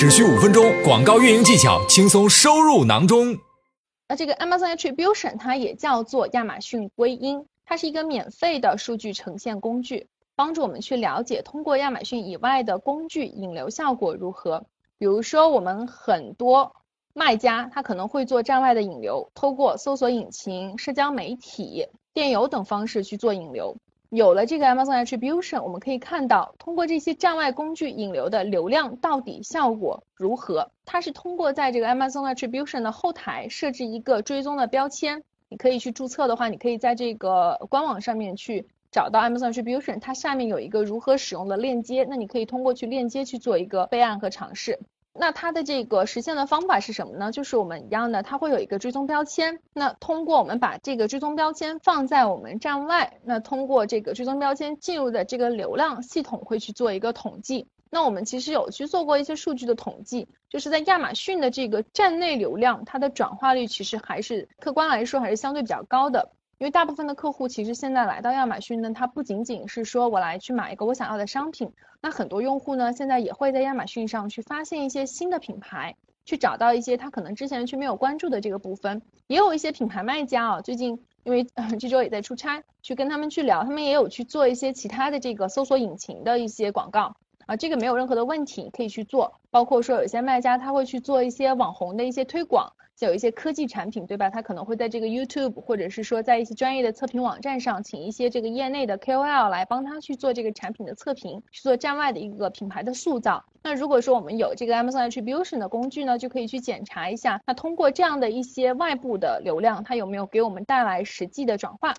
只需五分钟，广告运营技巧轻松收入囊中。那这个 Amazon Attribution 它也叫做亚马逊归因，它是一个免费的数据呈现工具，帮助我们去了解通过亚马逊以外的工具引流效果如何。比如说，我们很多卖家他可能会做站外的引流，通过搜索引擎、社交媒体、电邮等方式去做引流。有了这个 Amazon Attribution，我们可以看到通过这些站外工具引流的流量到底效果如何。它是通过在这个 Amazon Attribution 的后台设置一个追踪的标签，你可以去注册的话，你可以在这个官网上面去找到 Amazon Attribution，它下面有一个如何使用的链接，那你可以通过去链接去做一个备案和尝试。那它的这个实现的方法是什么呢？就是我们一样的，它会有一个追踪标签。那通过我们把这个追踪标签放在我们站外，那通过这个追踪标签进入的这个流量系统会去做一个统计。那我们其实有去做过一些数据的统计，就是在亚马逊的这个站内流量，它的转化率其实还是客观来说还是相对比较高的。因为大部分的客户其实现在来到亚马逊呢，他不仅仅是说我来去买一个我想要的商品，那很多用户呢现在也会在亚马逊上去发现一些新的品牌，去找到一些他可能之前去没有关注的这个部分。也有一些品牌卖家啊，最近因为 这周也在出差，去跟他们去聊，他们也有去做一些其他的这个搜索引擎的一些广告啊，这个没有任何的问题，可以去做。包括说有些卖家他会去做一些网红的一些推广。有一些科技产品，对吧？他可能会在这个 YouTube 或者是说在一些专业的测评网站上，请一些这个业内的 KOL 来帮他去做这个产品的测评，去做站外的一个品牌的塑造。那如果说我们有这个 Amazon Attribution 的工具呢，就可以去检查一下，那通过这样的一些外部的流量，它有没有给我们带来实际的转化？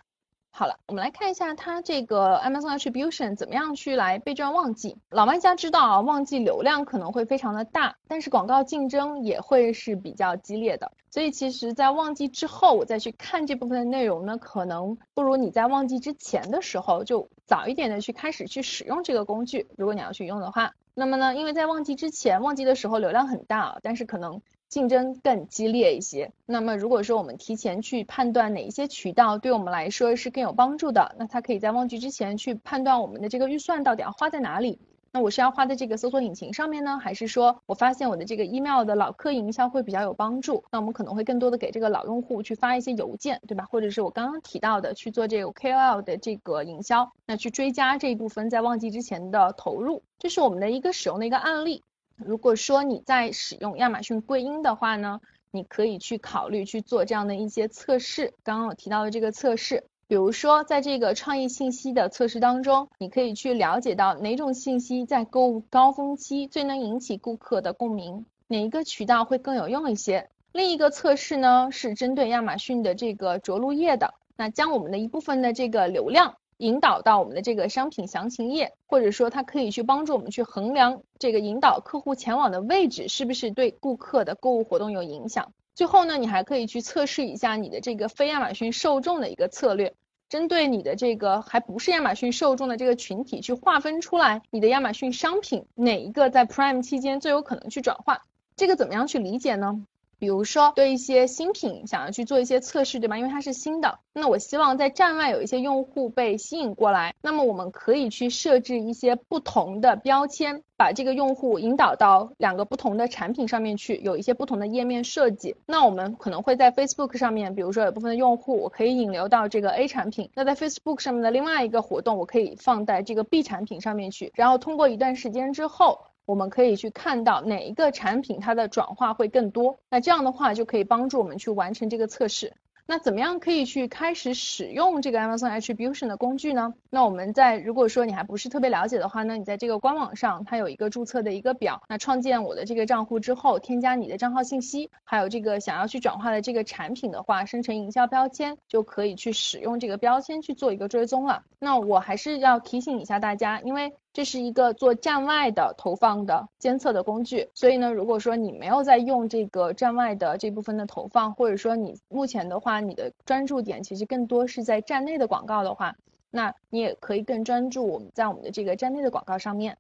好了，我们来看一下它这个 Amazon Attribution 怎么样去来备战旺季。老卖家知道啊，旺季流量可能会非常的大，但是广告竞争也会是比较激烈的。所以其实，在旺季之后，我再去看这部分的内容呢，可能不如你在旺季之前的时候就早一点的去开始去使用这个工具。如果你要去用的话，那么呢，因为在旺季之前，旺季的时候流量很大，但是可能。竞争更激烈一些。那么，如果说我们提前去判断哪一些渠道对我们来说是更有帮助的，那它可以在旺季之前去判断我们的这个预算到底要花在哪里。那我是要花在这个搜索引擎上面呢，还是说我发现我的这个 email 的老客营销会比较有帮助？那我们可能会更多的给这个老用户去发一些邮件，对吧？或者是我刚刚提到的去做这个 KOL 的这个营销，那去追加这一部分在旺季之前的投入，这是我们的一个使用的一个案例。如果说你在使用亚马逊归因的话呢，你可以去考虑去做这样的一些测试。刚刚我提到的这个测试，比如说在这个创意信息的测试当中，你可以去了解到哪种信息在购物高峰期最能引起顾客的共鸣，哪一个渠道会更有用一些。另一个测试呢是针对亚马逊的这个着陆页的，那将我们的一部分的这个流量。引导到我们的这个商品详情页，或者说它可以去帮助我们去衡量这个引导客户前往的位置是不是对顾客的购物活动有影响。最后呢，你还可以去测试一下你的这个非亚马逊受众的一个策略，针对你的这个还不是亚马逊受众的这个群体去划分出来你的亚马逊商品哪一个在 Prime 期间最有可能去转化。这个怎么样去理解呢？比如说，对一些新品想要去做一些测试，对吧？因为它是新的，那我希望在站外有一些用户被吸引过来，那么我们可以去设置一些不同的标签，把这个用户引导到两个不同的产品上面去，有一些不同的页面设计。那我们可能会在 Facebook 上面，比如说有部分的用户，我可以引流到这个 A 产品，那在 Facebook 上面的另外一个活动，我可以放在这个 B 产品上面去，然后通过一段时间之后。我们可以去看到哪一个产品它的转化会更多，那这样的话就可以帮助我们去完成这个测试。那怎么样可以去开始使用这个 Amazon Attribution 的工具呢？那我们在如果说你还不是特别了解的话呢，你在这个官网上它有一个注册的一个表，那创建我的这个账户之后，添加你的账号信息，还有这个想要去转化的这个产品的话，生成营销标签就可以去使用这个标签去做一个追踪了。那我还是要提醒一下大家，因为这是一个做站外的投放的监测的工具，所以呢，如果说你没有在用这个站外的这部分的投放，或者说你目前的话，你的专注点其实更多是在站内的广告的话，那你也可以更专注我们在我们的这个站内的广告上面。